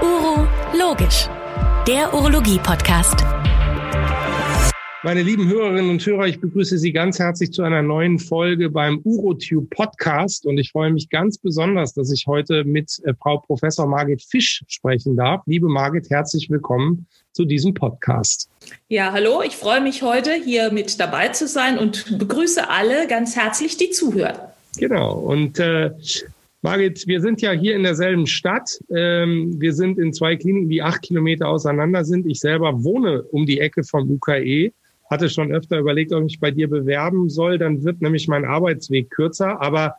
Uro Logisch, der Urologie-Podcast. Meine lieben Hörerinnen und Hörer, ich begrüße Sie ganz herzlich zu einer neuen Folge beim UroTube Podcast und ich freue mich ganz besonders, dass ich heute mit äh, Frau Professor Margit Fisch sprechen darf. Liebe Margit, herzlich willkommen zu diesem Podcast. Ja, hallo, ich freue mich heute hier mit dabei zu sein und begrüße alle ganz herzlich, die zuhören. Genau. Und äh, Margit, wir sind ja hier in derselben Stadt. Ähm, wir sind in zwei Kliniken, die acht Kilometer auseinander sind. Ich selber wohne um die Ecke vom UKE hatte schon öfter überlegt, ob ich mich bei dir bewerben soll. Dann wird nämlich mein Arbeitsweg kürzer, aber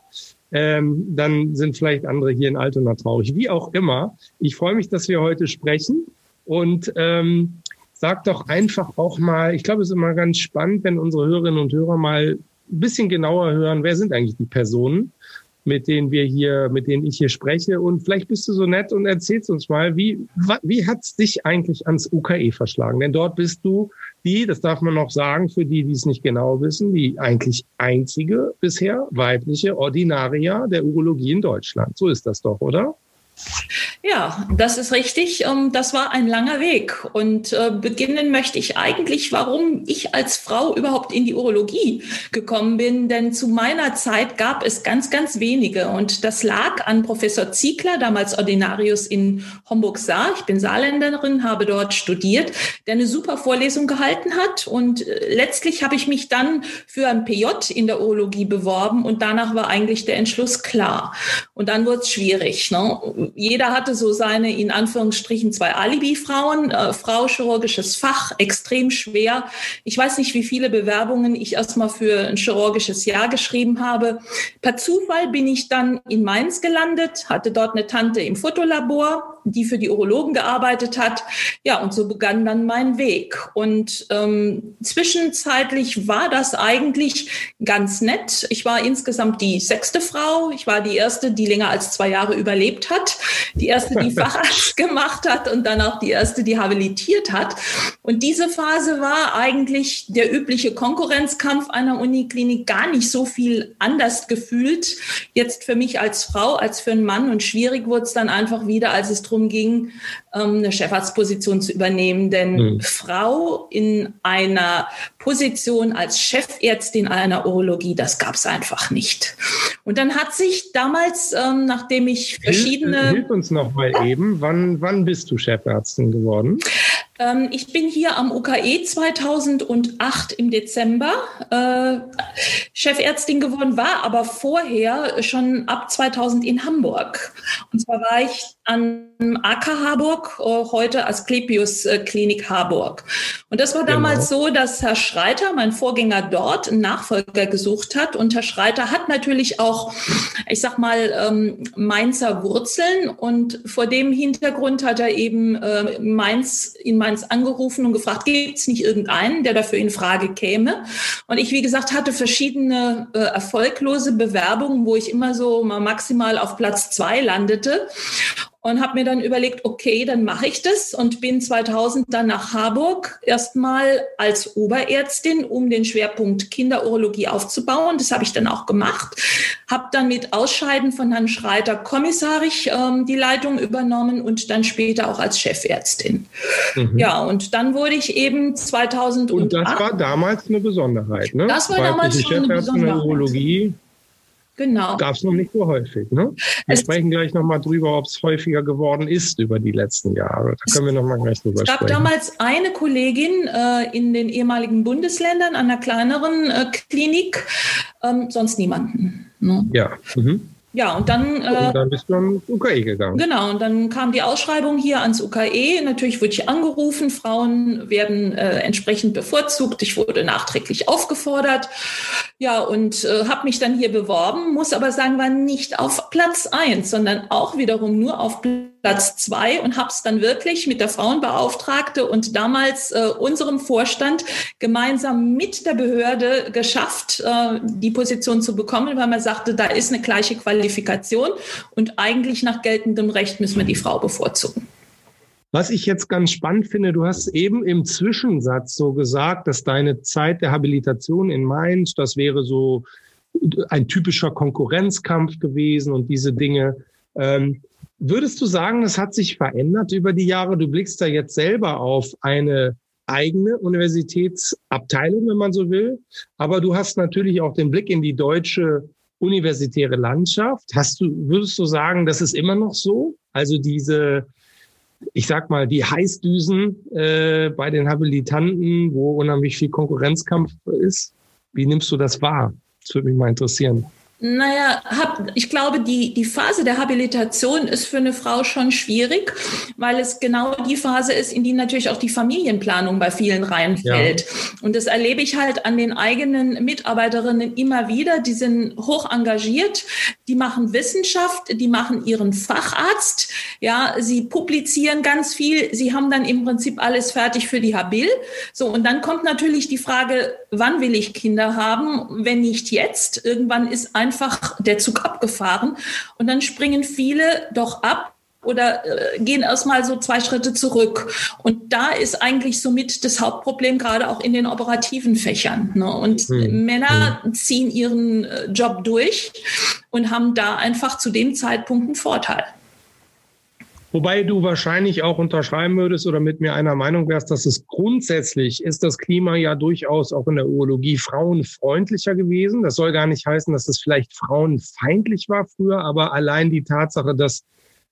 ähm, dann sind vielleicht andere hier in Altona traurig. Wie auch immer, ich freue mich, dass wir heute sprechen und ähm, sag doch einfach auch mal, ich glaube, es ist immer ganz spannend, wenn unsere Hörerinnen und Hörer mal ein bisschen genauer hören, wer sind eigentlich die Personen, mit denen wir hier, mit denen ich hier spreche. Und vielleicht bist du so nett und erzählst uns mal, wie, wie hat's dich eigentlich ans UKE verschlagen? Denn dort bist du die, das darf man noch sagen, für die, die es nicht genau wissen, die eigentlich einzige bisher weibliche Ordinaria der Urologie in Deutschland. So ist das doch, oder? Ja, das ist richtig. Ähm, das war ein langer Weg. Und äh, beginnen möchte ich eigentlich, warum ich als Frau überhaupt in die Urologie gekommen bin. Denn zu meiner Zeit gab es ganz, ganz wenige. Und das lag an Professor Ziegler, damals Ordinarius in Homburg-Saar. Ich bin Saarländerin, habe dort studiert, der eine super Vorlesung gehalten hat. Und äh, letztlich habe ich mich dann für ein PJ in der Urologie beworben. Und danach war eigentlich der Entschluss klar. Und dann wurde es schwierig. Ne? Jeder hatte so seine, in Anführungsstrichen, zwei Alibi-Frauen. Äh, Frau, chirurgisches Fach, extrem schwer. Ich weiß nicht, wie viele Bewerbungen ich erstmal für ein chirurgisches Jahr geschrieben habe. Per Zufall bin ich dann in Mainz gelandet, hatte dort eine Tante im Fotolabor die für die Urologen gearbeitet hat. Ja, und so begann dann mein Weg. Und ähm, zwischenzeitlich war das eigentlich ganz nett. Ich war insgesamt die sechste Frau. Ich war die erste, die länger als zwei Jahre überlebt hat. Die erste, die Facharzt gemacht hat und dann auch die erste, die habilitiert hat. Und diese Phase war eigentlich der übliche Konkurrenzkampf einer Uniklinik gar nicht so viel anders gefühlt. Jetzt für mich als Frau, als für einen Mann. Und schwierig wurde es dann einfach wieder, als es darum ging, ähm, eine Chefarztposition zu übernehmen. Denn mhm. Frau in einer Position als Chefärztin einer Urologie, das gab es einfach nicht. Und dann hat sich damals, ähm, nachdem ich verschiedene... Hilf, hilf uns noch mal eben, wann, wann bist du Chefärztin geworden? Ähm, ich bin hier am UKE 2008 im Dezember äh, Chefärztin geworden, war aber vorher schon ab 2000 in Hamburg. Und zwar war ich an AK Harburg, äh, heute Asklepios äh, Klinik Harburg. Und das war damals genau. so, dass Herr Schreiter, mein Vorgänger dort, einen Nachfolger gesucht hat. Und Herr Schreiter hat natürlich auch, ich sag mal, ähm, Mainzer Wurzeln. Und vor dem Hintergrund hat er eben äh, Mainz in Mainz angerufen und gefragt, gibt es nicht irgendeinen, der dafür in Frage käme? Und ich, wie gesagt, hatte verschiedene äh, erfolglose Bewerbungen, wo ich immer so mal maximal auf Platz zwei landete und habe mir dann überlegt, okay, dann mache ich das und bin 2000 dann nach Harburg erstmal als Oberärztin, um den Schwerpunkt Kinderurologie aufzubauen. Das habe ich dann auch gemacht. Habe dann mit Ausscheiden von Herrn Schreiter kommissarisch ähm, die Leitung übernommen und dann später auch als Chefärztin. Mhm. Ja, und dann wurde ich eben 2008. Und das war damals eine Besonderheit, ne? Das war damals schon eine Besonderheit. Urologie. Genau. Gab es noch nicht so häufig. Ne? Wir es sprechen gleich nochmal drüber, ob es häufiger geworden ist über die letzten Jahre. Da können wir nochmal gleich drüber sprechen. Es gab damals eine Kollegin äh, in den ehemaligen Bundesländern an einer kleineren äh, Klinik, ähm, sonst niemanden. Ne? Ja. Mhm. Ja, und dann. Äh, und dann bist du ans UKE gegangen. Genau, und dann kam die Ausschreibung hier ans UKE. Natürlich wurde ich angerufen, Frauen werden äh, entsprechend bevorzugt. Ich wurde nachträglich aufgefordert. Ja, und äh, habe mich dann hier beworben, muss aber sagen, war nicht auf Platz eins, sondern auch wiederum nur auf Platz zwei und habe es dann wirklich mit der Frauenbeauftragte und damals äh, unserem Vorstand gemeinsam mit der Behörde geschafft, äh, die Position zu bekommen, weil man sagte, da ist eine gleiche Qualifikation und eigentlich nach geltendem Recht müssen wir die Frau bevorzugen. Was ich jetzt ganz spannend finde, du hast eben im Zwischensatz so gesagt, dass deine Zeit der Habilitation in Mainz, das wäre so ein typischer Konkurrenzkampf gewesen und diese Dinge. Ähm, Würdest du sagen, das hat sich verändert über die Jahre? Du blickst da jetzt selber auf eine eigene Universitätsabteilung, wenn man so will. Aber du hast natürlich auch den Blick in die deutsche universitäre Landschaft. Hast du, würdest du sagen, das ist immer noch so? Also diese, ich sag mal, die Heißdüsen äh, bei den Habilitanten, wo unheimlich viel Konkurrenzkampf ist. Wie nimmst du das wahr? Das würde mich mal interessieren. Naja, hab, ich glaube, die, die Phase der Habilitation ist für eine Frau schon schwierig, weil es genau die Phase ist, in die natürlich auch die Familienplanung bei vielen reinfällt. Ja. Und das erlebe ich halt an den eigenen Mitarbeiterinnen immer wieder. Die sind hoch engagiert, die machen Wissenschaft, die machen ihren Facharzt, ja, sie publizieren ganz viel, sie haben dann im Prinzip alles fertig für die Habil. So, und dann kommt natürlich die Frage, wann will ich Kinder haben? Wenn nicht jetzt, irgendwann ist ein einfach der Zug abgefahren. Und dann springen viele doch ab oder äh, gehen erstmal so zwei Schritte zurück. Und da ist eigentlich somit das Hauptproblem, gerade auch in den operativen Fächern. Ne? Und. Männer hm. ziehen ihren äh, Job durch und haben da einfach zu dem Zeitpunkt einen Vorteil. Wobei du wahrscheinlich auch unterschreiben würdest oder mit mir einer Meinung wärst, dass es grundsätzlich ist das Klima ja durchaus auch in der Urologie frauenfreundlicher gewesen. Das soll gar nicht heißen, dass es vielleicht frauenfeindlich war früher, aber allein die Tatsache, dass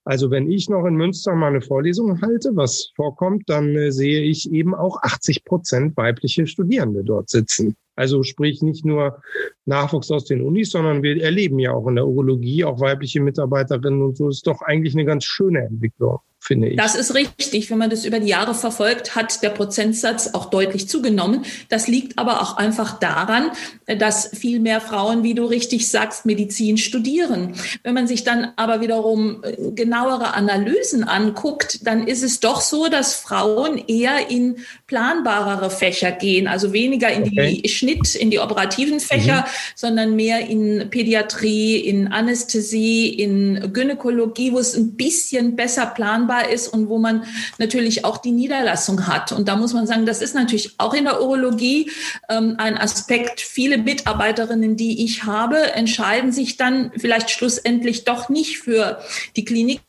also wenn ich noch in Münster mal eine Vorlesung halte, was vorkommt, dann äh, sehe ich eben auch 80 Prozent weibliche Studierende dort sitzen. Also sprich nicht nur Nachwuchs aus den Unis, sondern wir erleben ja auch in der Urologie auch weibliche Mitarbeiterinnen und so ist doch eigentlich eine ganz schöne Entwicklung finde ich. Das ist richtig. Wenn man das über die Jahre verfolgt, hat der Prozentsatz auch deutlich zugenommen. Das liegt aber auch einfach daran, dass viel mehr Frauen, wie du richtig sagst, Medizin studieren. Wenn man sich dann aber wiederum äh, genauere Analysen anguckt, dann ist es doch so, dass Frauen eher in planbarere Fächer gehen, also weniger in okay. die Schnitt, in die operativen Fächer, mhm. sondern mehr in Pädiatrie, in Anästhesie, in Gynäkologie, wo es ein bisschen besser planbar planbar ist und wo man natürlich auch die Niederlassung hat. Und da muss man sagen, das ist natürlich auch in der Urologie ähm, ein Aspekt. Viele Mitarbeiterinnen, die ich habe, entscheiden sich dann vielleicht schlussendlich doch nicht für die Klinik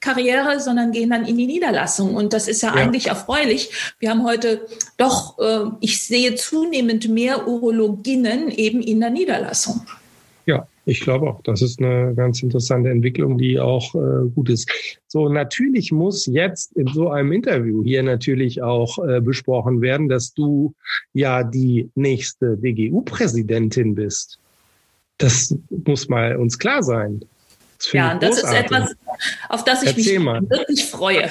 Karriere, sondern gehen dann in die Niederlassung. Und das ist ja, ja. eigentlich erfreulich. Wir haben heute doch, äh, ich sehe zunehmend mehr Urologinnen eben in der Niederlassung. Ich glaube auch, das ist eine ganz interessante Entwicklung, die auch äh, gut ist. So, natürlich muss jetzt in so einem Interview hier natürlich auch äh, besprochen werden, dass du ja die nächste DGU-Präsidentin bist. Das muss mal uns klar sein. Das ja, das ist etwas, auf das ich Erzähl mich mal. wirklich freue.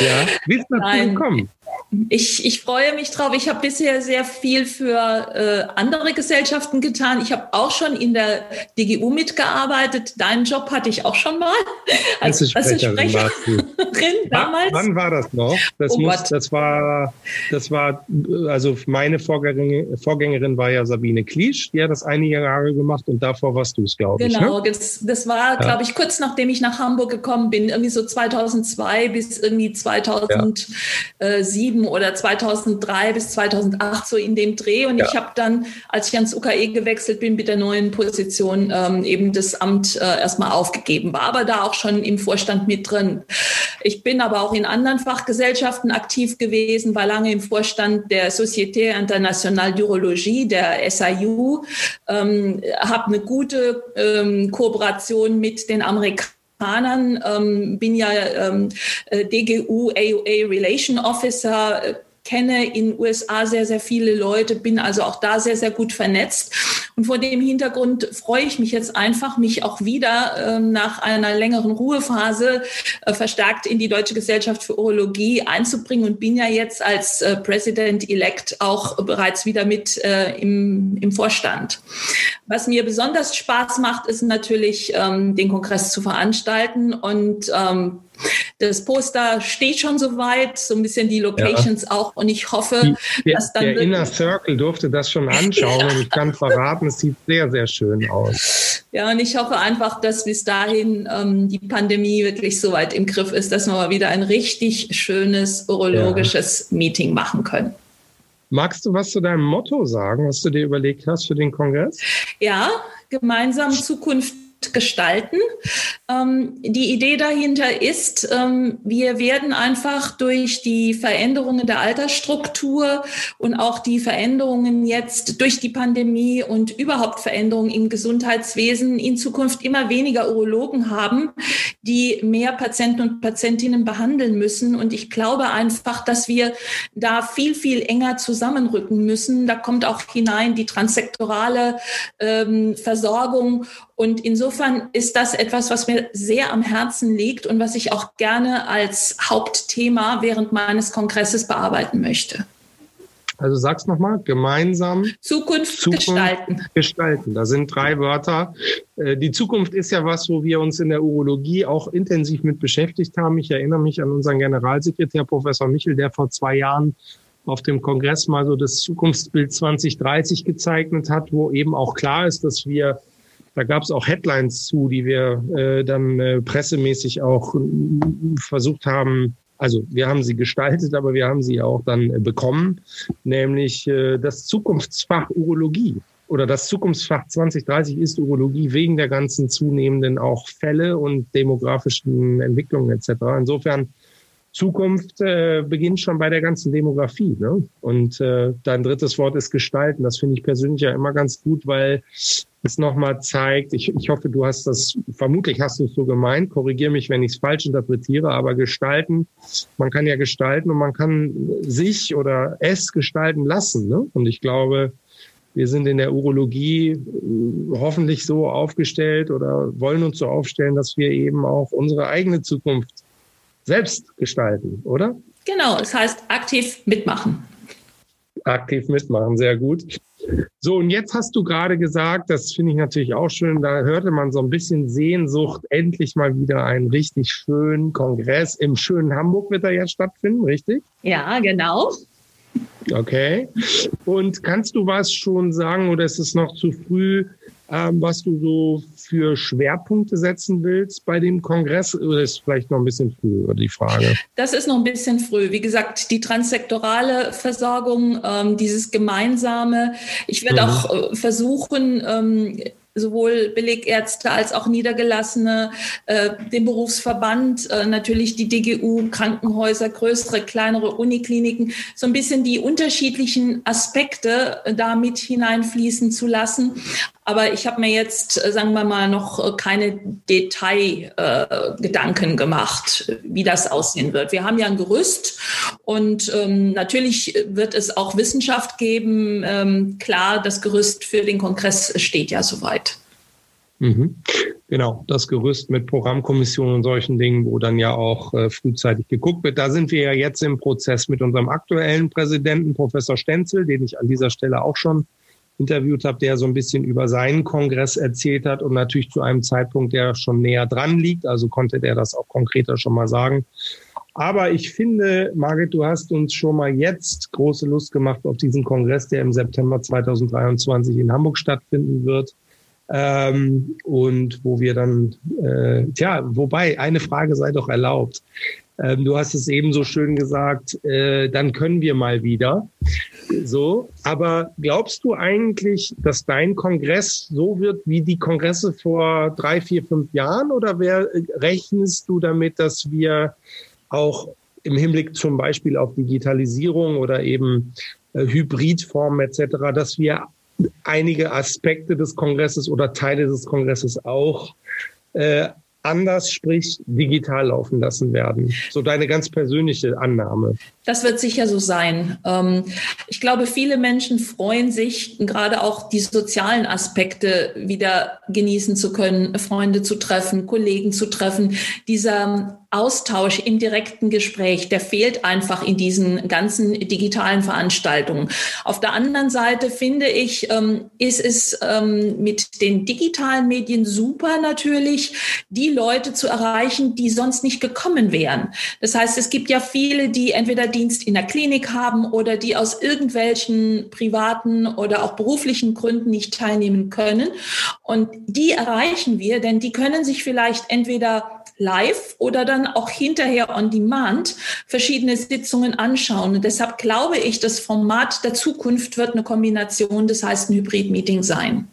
ja, wie ist das gekommen? Ich, ich freue mich drauf. Ich habe bisher sehr viel für äh, andere Gesellschaften getan. Ich habe auch schon in der DGU mitgearbeitet. Deinen Job hatte ich auch schon mal als Pressesprecherin damals. Wann war das noch? Das, oh muss, das war, das war, also meine Vorgängerin, Vorgängerin war ja Sabine Kliesch, die hat das einige Jahre gemacht und davor warst du es, glaube ich. Genau, ne? das, das war, glaube ich, kurz nachdem ich nach Hamburg gekommen bin, irgendwie so 2002 bis irgendwie 2007. Ja oder 2003 bis 2008 so in dem Dreh. Und ja. ich habe dann, als ich ans UKE gewechselt bin mit der neuen Position, ähm, eben das Amt äh, erstmal aufgegeben, war aber da auch schon im Vorstand mit drin. Ich bin aber auch in anderen Fachgesellschaften aktiv gewesen, war lange im Vorstand der Société Internationale d'Urologie, der SIU, ähm, habe eine gute ähm, Kooperation mit den Amerikanern Japanern, ähm, bin ja ähm, äh, DGU AUA Relation Officer, äh, kenne in USA sehr, sehr viele Leute, bin also auch da sehr, sehr gut vernetzt. Und vor dem Hintergrund freue ich mich jetzt einfach, mich auch wieder äh, nach einer längeren Ruhephase äh, verstärkt in die Deutsche Gesellschaft für Urologie einzubringen und bin ja jetzt als äh, President-elect auch bereits wieder mit äh, im, im Vorstand. Was mir besonders Spaß macht, ist natürlich, ähm, den Kongress zu veranstalten und ähm, das Poster steht schon soweit, so ein bisschen die Locations ja. auch. Und ich hoffe, die, dass dann. Der Inner Circle durfte das schon anschauen und ich kann verraten, es sieht sehr, sehr schön aus. Ja, und ich hoffe einfach, dass bis dahin ähm, die Pandemie wirklich so weit im Griff ist, dass wir mal wieder ein richtig schönes urologisches ja. Meeting machen können. Magst du was zu deinem Motto sagen, was du dir überlegt hast für den Kongress? Ja, gemeinsam Zukunft gestalten. Ähm, die Idee dahinter ist, ähm, wir werden einfach durch die Veränderungen der Altersstruktur und auch die Veränderungen jetzt durch die Pandemie und überhaupt Veränderungen im Gesundheitswesen in Zukunft immer weniger Urologen haben, die mehr Patienten und Patientinnen behandeln müssen. Und ich glaube einfach, dass wir da viel, viel enger zusammenrücken müssen. Da kommt auch hinein die transsektorale ähm, Versorgung und insofern ist das etwas, was mir sehr am Herzen liegt und was ich auch gerne als Hauptthema während meines Kongresses bearbeiten möchte. Also sag's nochmal, gemeinsam Zukunft, Zukunft, gestalten. Gestalten. Da sind drei Wörter. Äh, die Zukunft ist ja was, wo wir uns in der Urologie auch intensiv mit beschäftigt haben. Ich erinnere mich an unseren Generalsekretär, Professor Michel, der vor zwei Jahren auf dem Kongress mal so das Zukunftsbild 2030 gezeichnet hat, wo eben auch klar ist, dass wir da gab es auch Headlines zu, die wir äh, dann äh, pressemäßig auch äh, versucht haben. Also wir haben sie gestaltet, aber wir haben sie auch dann äh, bekommen, nämlich äh, das Zukunftsfach Urologie oder das Zukunftsfach 2030 ist Urologie wegen der ganzen zunehmenden auch Fälle und demografischen Entwicklungen etc. Insofern Zukunft äh, beginnt schon bei der ganzen Demografie. Ne? Und äh, dein drittes Wort ist Gestalten. Das finde ich persönlich ja immer ganz gut, weil es nochmal zeigt, ich, ich hoffe, du hast das, vermutlich hast du es so gemeint, korrigiere mich, wenn ich es falsch interpretiere, aber gestalten, man kann ja gestalten und man kann sich oder es gestalten lassen. Ne? Und ich glaube, wir sind in der Urologie äh, hoffentlich so aufgestellt oder wollen uns so aufstellen, dass wir eben auch unsere eigene Zukunft selbst gestalten, oder? Genau, es heißt aktiv mitmachen. Aktiv mitmachen, sehr gut. So, und jetzt hast du gerade gesagt, das finde ich natürlich auch schön, da hörte man so ein bisschen Sehnsucht, endlich mal wieder einen richtig schönen Kongress. Im schönen Hamburg wird er jetzt stattfinden, richtig? Ja, genau. Okay. Und kannst du was schon sagen oder ist es noch zu früh, ähm, was du so für Schwerpunkte setzen willst bei dem Kongress? Oder ist vielleicht noch ein bisschen früh, oder die Frage? Das ist noch ein bisschen früh. Wie gesagt, die transsektorale Versorgung, ähm, dieses gemeinsame. Ich werde mhm. auch äh, versuchen, ähm, sowohl Belegärzte als auch Niedergelassene, äh, den Berufsverband, äh, natürlich die DGU, Krankenhäuser, größere, kleinere Unikliniken, so ein bisschen die unterschiedlichen Aspekte äh, da mit hineinfließen zu lassen. Aber ich habe mir jetzt, äh, sagen wir mal, noch äh, keine Detailgedanken äh, gemacht, wie das aussehen wird. Wir haben ja ein Gerüst und ähm, natürlich wird es auch Wissenschaft geben. Ähm, klar, das Gerüst für den Kongress steht ja soweit. Mhm. Genau, das Gerüst mit Programmkommissionen und solchen Dingen, wo dann ja auch äh, frühzeitig geguckt wird. Da sind wir ja jetzt im Prozess mit unserem aktuellen Präsidenten, Professor Stenzel, den ich an dieser Stelle auch schon interviewt habe, der so ein bisschen über seinen Kongress erzählt hat und natürlich zu einem Zeitpunkt, der schon näher dran liegt. Also konnte der das auch konkreter schon mal sagen. Aber ich finde, Margit, du hast uns schon mal jetzt große Lust gemacht auf diesen Kongress, der im September 2023 in Hamburg stattfinden wird. Ähm, und wo wir dann, äh, tja, wobei, eine Frage sei doch erlaubt. Ähm, du hast es eben so schön gesagt, äh, dann können wir mal wieder. So, aber glaubst du eigentlich, dass dein Kongress so wird wie die Kongresse vor drei, vier, fünf Jahren? Oder wer, rechnest du damit, dass wir auch im Hinblick zum Beispiel auf Digitalisierung oder eben äh, Hybridformen etc., dass wir einige Aspekte des Kongresses oder Teile des Kongresses auch äh, anders, sprich digital laufen lassen werden? So deine ganz persönliche Annahme. Das wird sicher so sein. Ähm, ich glaube, viele Menschen freuen sich, gerade auch die sozialen Aspekte wieder genießen zu können, Freunde zu treffen, Kollegen zu treffen. Dieser Austausch im direkten Gespräch, der fehlt einfach in diesen ganzen digitalen Veranstaltungen. Auf der anderen Seite finde ich, ähm, ist es ähm, mit den digitalen Medien super natürlich, die Leute zu erreichen, die sonst nicht gekommen wären. Das heißt, es gibt ja viele, die entweder Dienst in der Klinik haben oder die aus irgendwelchen privaten oder auch beruflichen Gründen nicht teilnehmen können. Und die erreichen wir, denn die können sich vielleicht entweder live oder dann auch hinterher on demand verschiedene Sitzungen anschauen. Und deshalb glaube ich, das Format der Zukunft wird eine Kombination, das heißt ein Hybrid-Meeting sein.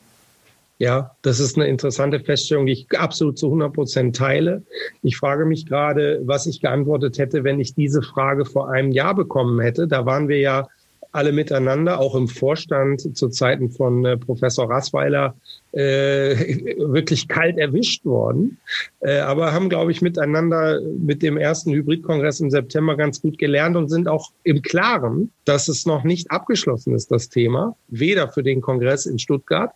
Ja, das ist eine interessante Feststellung, die ich absolut zu 100 Prozent teile. Ich frage mich gerade, was ich geantwortet hätte, wenn ich diese Frage vor einem Jahr bekommen hätte. Da waren wir ja alle miteinander, auch im Vorstand zu Zeiten von äh, Professor Rassweiler, äh, wirklich kalt erwischt worden. Äh, aber haben, glaube ich, miteinander mit dem ersten Hybridkongress im September ganz gut gelernt und sind auch im Klaren, dass es noch nicht abgeschlossen ist, das Thema, weder für den Kongress in Stuttgart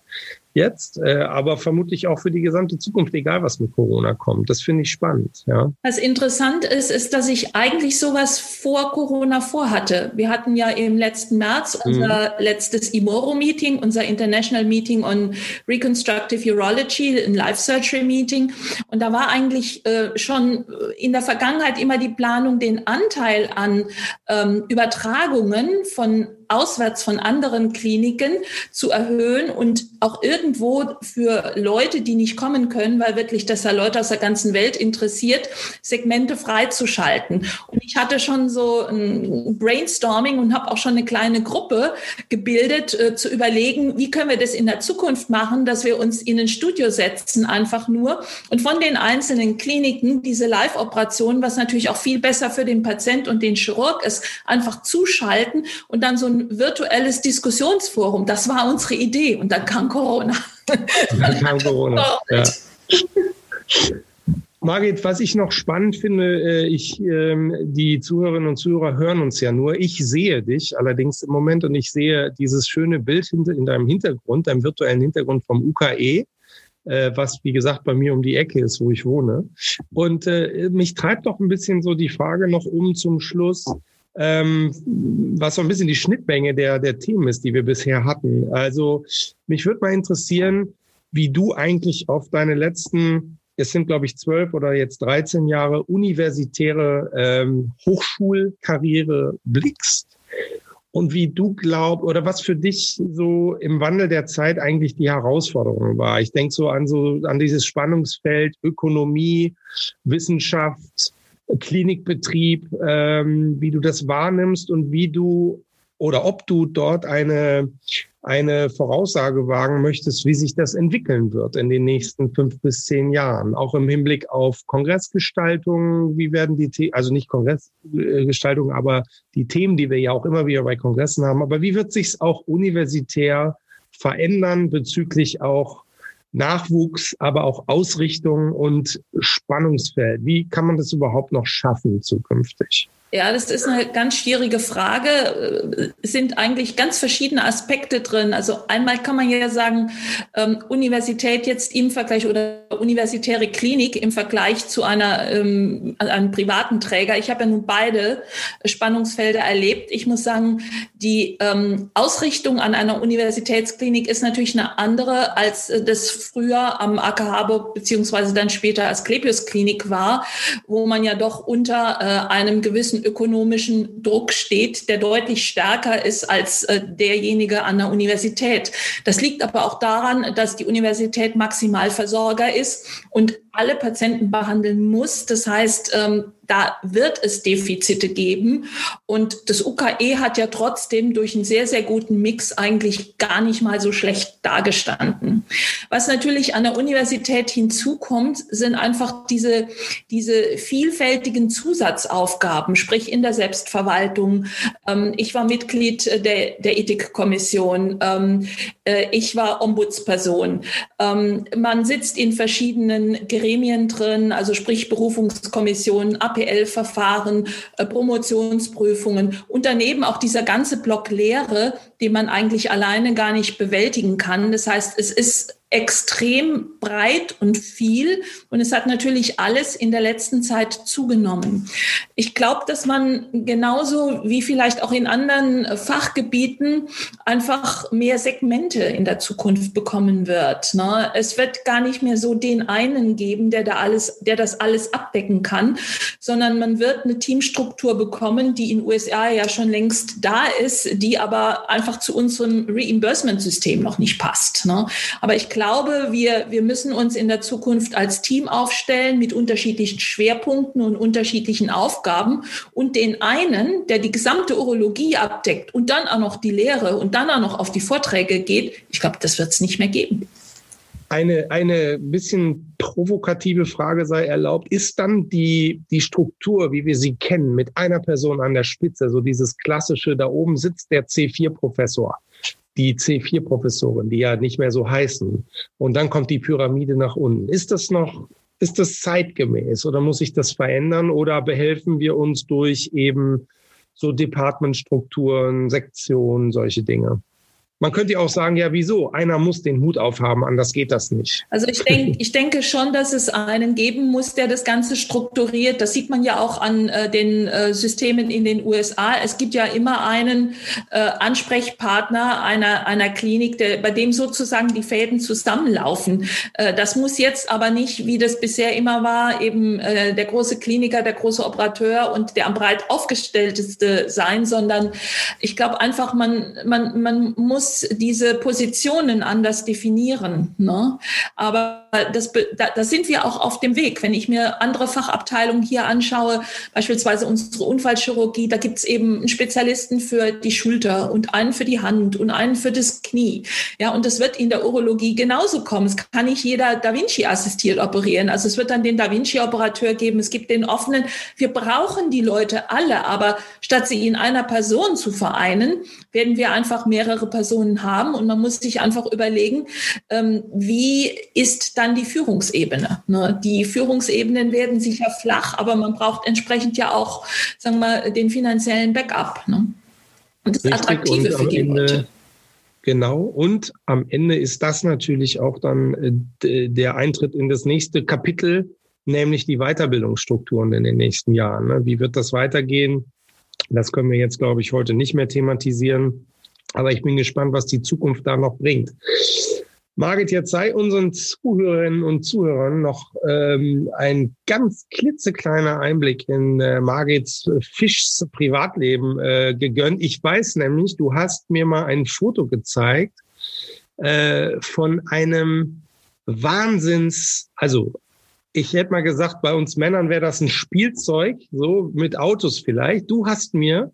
jetzt, äh, aber vermutlich auch für die gesamte Zukunft, egal was mit Corona kommt. Das finde ich spannend. Ja. Was interessant ist, ist, dass ich eigentlich sowas vor Corona vorhatte. Wir hatten ja im letzten März mhm. unser mhm. letztes IMORO-Meeting, unser International Meeting on Reconstructive Urology, ein Life-Surgery-Meeting. Und da war eigentlich äh, schon in der Vergangenheit immer die Planung, den Anteil an ähm, Übertragungen von auswärts von anderen Kliniken zu erhöhen und auch irgendwo für Leute, die nicht kommen können, weil wirklich das ja Leute aus der ganzen Welt interessiert, Segmente freizuschalten. Und ich hatte schon so ein Brainstorming und habe auch schon eine kleine Gruppe gebildet, äh, zu überlegen, wie können wir das in der Zukunft machen, dass wir uns in ein Studio setzen, einfach nur und von den einzelnen Kliniken diese Live-Operation, was natürlich auch viel besser für den Patient und den Chirurg ist, einfach zuschalten und dann so ein virtuelles Diskussionsforum. Das war unsere Idee und dann kam Corona. Dann kam Corona. ja. Margit, was ich noch spannend finde, äh, ich, ähm, die Zuhörerinnen und Zuhörer hören uns ja nur. Ich sehe dich allerdings im Moment und ich sehe dieses schöne Bild in deinem Hintergrund, deinem virtuellen Hintergrund vom UKE, äh, was wie gesagt bei mir um die Ecke ist, wo ich wohne. Und äh, mich treibt doch ein bisschen so die Frage noch um zum Schluss ähm, was so ein bisschen die Schnittmenge der, der Themen ist, die wir bisher hatten. Also mich würde mal interessieren, wie du eigentlich auf deine letzten, es sind glaube ich zwölf oder jetzt 13 Jahre universitäre ähm, Hochschulkarriere blickst und wie du glaubst oder was für dich so im Wandel der Zeit eigentlich die Herausforderung war. Ich denke so an so an dieses Spannungsfeld Ökonomie, Wissenschaft, Klinikbetrieb, ähm, wie du das wahrnimmst und wie du oder ob du dort eine, eine Voraussage wagen möchtest, wie sich das entwickeln wird in den nächsten fünf bis zehn Jahren. Auch im Hinblick auf Kongressgestaltung, wie werden die, also nicht Kongressgestaltung, aber die Themen, die wir ja auch immer wieder bei Kongressen haben, aber wie wird sich auch universitär verändern bezüglich auch Nachwuchs, aber auch Ausrichtung und Spannungsfeld. Wie kann man das überhaupt noch schaffen zukünftig? Ja, das ist eine ganz schwierige Frage. Es sind eigentlich ganz verschiedene Aspekte drin. Also einmal kann man ja sagen, ähm, Universität jetzt im Vergleich oder universitäre Klinik im Vergleich zu einer, ähm, einem privaten Träger. Ich habe ja nun beide Spannungsfelder erlebt. Ich muss sagen, die ähm, Ausrichtung an einer Universitätsklinik ist natürlich eine andere, als das früher am AK Harburg beziehungsweise dann später als Klepius Klinik war, wo man ja doch unter äh, einem gewissen ökonomischen Druck steht, der deutlich stärker ist als äh, derjenige an der Universität. Das liegt aber auch daran, dass die Universität Maximalversorger ist und alle Patienten behandeln muss. Das heißt, ähm, da wird es Defizite geben. Und das UKE hat ja trotzdem durch einen sehr, sehr guten Mix eigentlich gar nicht mal so schlecht dargestanden. Was natürlich an der Universität hinzukommt, sind einfach diese, diese vielfältigen Zusatzaufgaben, sprich in der Selbstverwaltung. Ähm, ich war Mitglied der, der Ethikkommission. Ähm, äh, ich war Ombudsperson. Ähm, man sitzt in verschiedenen Gremien drin, also sprich Berufungskommissionen, APL-Verfahren, äh, Promotionsprüfungen und daneben auch dieser ganze Block Lehre, den man eigentlich alleine gar nicht bewältigen kann. Das heißt, es ist extrem breit und viel und es hat natürlich alles in der letzten Zeit zugenommen. Ich glaube, dass man genauso wie vielleicht auch in anderen Fachgebieten einfach mehr Segmente in der Zukunft bekommen wird. Ne? Es wird gar nicht mehr so den einen geben, der da alles, der das alles abdecken kann, sondern man wird eine Teamstruktur bekommen, die in USA ja schon längst da ist, die aber einfach zu unserem Reimbursement-System noch nicht passt. Ne? Aber ich glaube, wir, wir müssen uns in der Zukunft als Team aufstellen mit unterschiedlichen Schwerpunkten und unterschiedlichen Aufgaben und den einen, der die gesamte Urologie abdeckt und dann auch noch die Lehre und dann auch noch auf die Vorträge geht, ich glaube, das wird es nicht mehr geben. Eine, eine bisschen provokative Frage sei erlaubt. Ist dann die, die Struktur, wie wir sie kennen, mit einer Person an der Spitze, so dieses klassische, da oben sitzt der C4-Professor, die C4-Professorin, die ja nicht mehr so heißen. Und dann kommt die Pyramide nach unten. Ist das noch, ist das zeitgemäß oder muss sich das verändern oder behelfen wir uns durch eben so Departmentstrukturen, Sektionen, solche Dinge? Man könnte ja auch sagen, ja, wieso? Einer muss den Hut aufhaben, anders geht das nicht. Also ich denke, ich denke schon, dass es einen geben muss, der das Ganze strukturiert. Das sieht man ja auch an äh, den äh, Systemen in den USA. Es gibt ja immer einen äh, Ansprechpartner einer, einer Klinik, der, bei dem sozusagen die Fäden zusammenlaufen. Äh, das muss jetzt aber nicht, wie das bisher immer war, eben äh, der große Kliniker, der große Operateur und der am breit aufgestellteste sein, sondern ich glaube einfach, man, man, man muss diese Positionen anders definieren. Ne? Aber das, da, da sind wir auch auf dem Weg. Wenn ich mir andere Fachabteilungen hier anschaue, beispielsweise unsere Unfallchirurgie, da gibt es eben einen Spezialisten für die Schulter und einen für die Hand und einen für das Knie. Ja, und das wird in der Urologie genauso kommen. Es kann nicht jeder Da Vinci assistiert operieren. Also es wird dann den Da Vinci Operateur geben. Es gibt den offenen. Wir brauchen die Leute alle, aber statt sie in einer Person zu vereinen, werden wir einfach mehrere Personen haben und man muss sich einfach überlegen, ähm, wie ist dann die Führungsebene? Ne? Die Führungsebenen werden sicher flach, aber man braucht entsprechend ja auch, sagen wir mal, den finanziellen Backup. Ne? Und das Richtig, Attraktive und für die Ende, Leute. Genau. Und am Ende ist das natürlich auch dann äh, der Eintritt in das nächste Kapitel, nämlich die Weiterbildungsstrukturen in den nächsten Jahren. Ne? Wie wird das weitergehen? Das können wir jetzt, glaube ich, heute nicht mehr thematisieren. Aber ich bin gespannt, was die Zukunft da noch bringt. Margit, jetzt sei unseren Zuhörerinnen und Zuhörern noch ähm, ein ganz klitzekleiner Einblick in äh, Margits Fischs Privatleben äh, gegönnt. Ich weiß nämlich, du hast mir mal ein Foto gezeigt äh, von einem Wahnsinns, also ich hätte mal gesagt, bei uns Männern wäre das ein Spielzeug, so mit Autos vielleicht. Du hast mir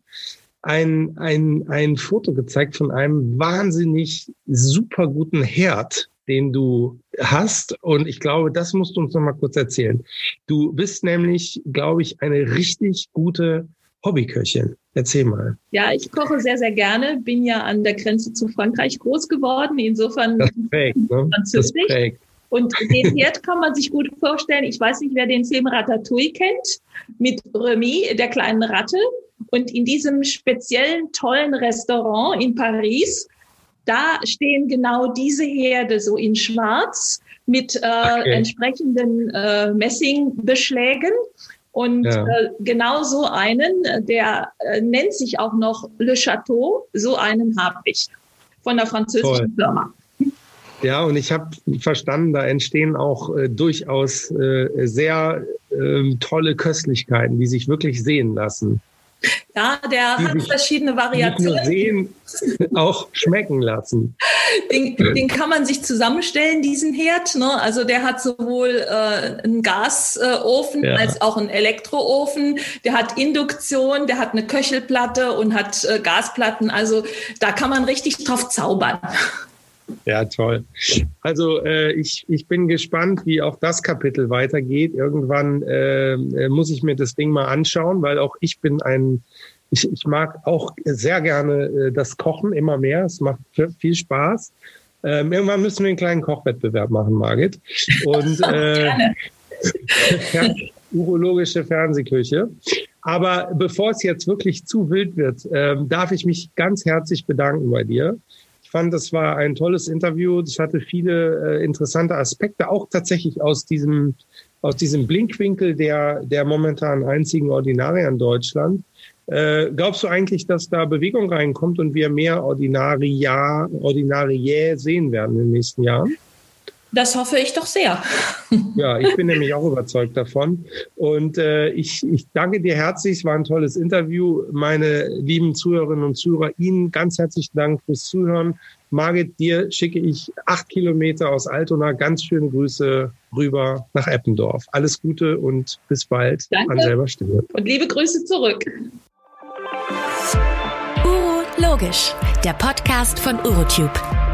ein, ein, ein Foto gezeigt von einem wahnsinnig super guten Herd, den du hast. Und ich glaube, das musst du uns noch mal kurz erzählen. Du bist nämlich, glaube ich, eine richtig gute Hobbyköchin. Erzähl mal. Ja, ich koche sehr, sehr gerne. Bin ja an der Grenze zu Frankreich groß geworden. Insofern das prägt, ne? französisch. Das prägt. Und den Herd kann man sich gut vorstellen. Ich weiß nicht, wer den Film Ratatouille kennt, mit Remy, der kleinen Ratte. Und in diesem speziellen, tollen Restaurant in Paris, da stehen genau diese Herde so in Schwarz mit äh, okay. entsprechenden äh, Messingbeschlägen. Und ja. äh, genau so einen, der äh, nennt sich auch noch Le Chateau, so einen habe ich von der französischen Toll. Firma. Ja, und ich habe verstanden, da entstehen auch äh, durchaus äh, sehr äh, tolle Köstlichkeiten, die sich wirklich sehen lassen. Ja, der hat verschiedene Variationen. Nicht nur sehen, auch schmecken lassen. Den, den, kann man sich zusammenstellen, diesen Herd. Ne? Also der hat sowohl äh, einen Gasofen ja. als auch einen Elektroofen. Der hat Induktion, der hat eine Köchelplatte und hat äh, Gasplatten. Also da kann man richtig drauf zaubern. Ja, toll. Also äh, ich, ich bin gespannt, wie auch das Kapitel weitergeht. Irgendwann äh, äh, muss ich mir das Ding mal anschauen, weil auch ich bin ein, ich, ich mag auch sehr gerne äh, das Kochen immer mehr. Es macht viel Spaß. Ähm, irgendwann müssen wir einen kleinen Kochwettbewerb machen, Margit. Und äh, ja, urologische Fernsehküche. Aber bevor es jetzt wirklich zu wild wird, äh, darf ich mich ganz herzlich bedanken bei dir. Ich fand, das war ein tolles Interview. Das hatte viele äh, interessante Aspekte, auch tatsächlich aus diesem, aus diesem Blinkwinkel der, der momentan einzigen Ordinarier in Deutschland. Äh, glaubst du eigentlich, dass da Bewegung reinkommt und wir mehr Ordinaria, Ordinariä sehen werden in den nächsten Jahren? Das hoffe ich doch sehr. Ja, ich bin nämlich auch überzeugt davon. Und äh, ich, ich danke dir herzlich. Es war ein tolles Interview. Meine lieben Zuhörerinnen und Zuhörer, Ihnen ganz herzlichen Dank fürs Zuhören. Margit, dir schicke ich acht Kilometer aus Altona ganz schöne Grüße rüber nach Eppendorf. Alles Gute und bis bald danke. an selber Stelle. Und liebe Grüße zurück. Uro Logisch, der Podcast von Urotube.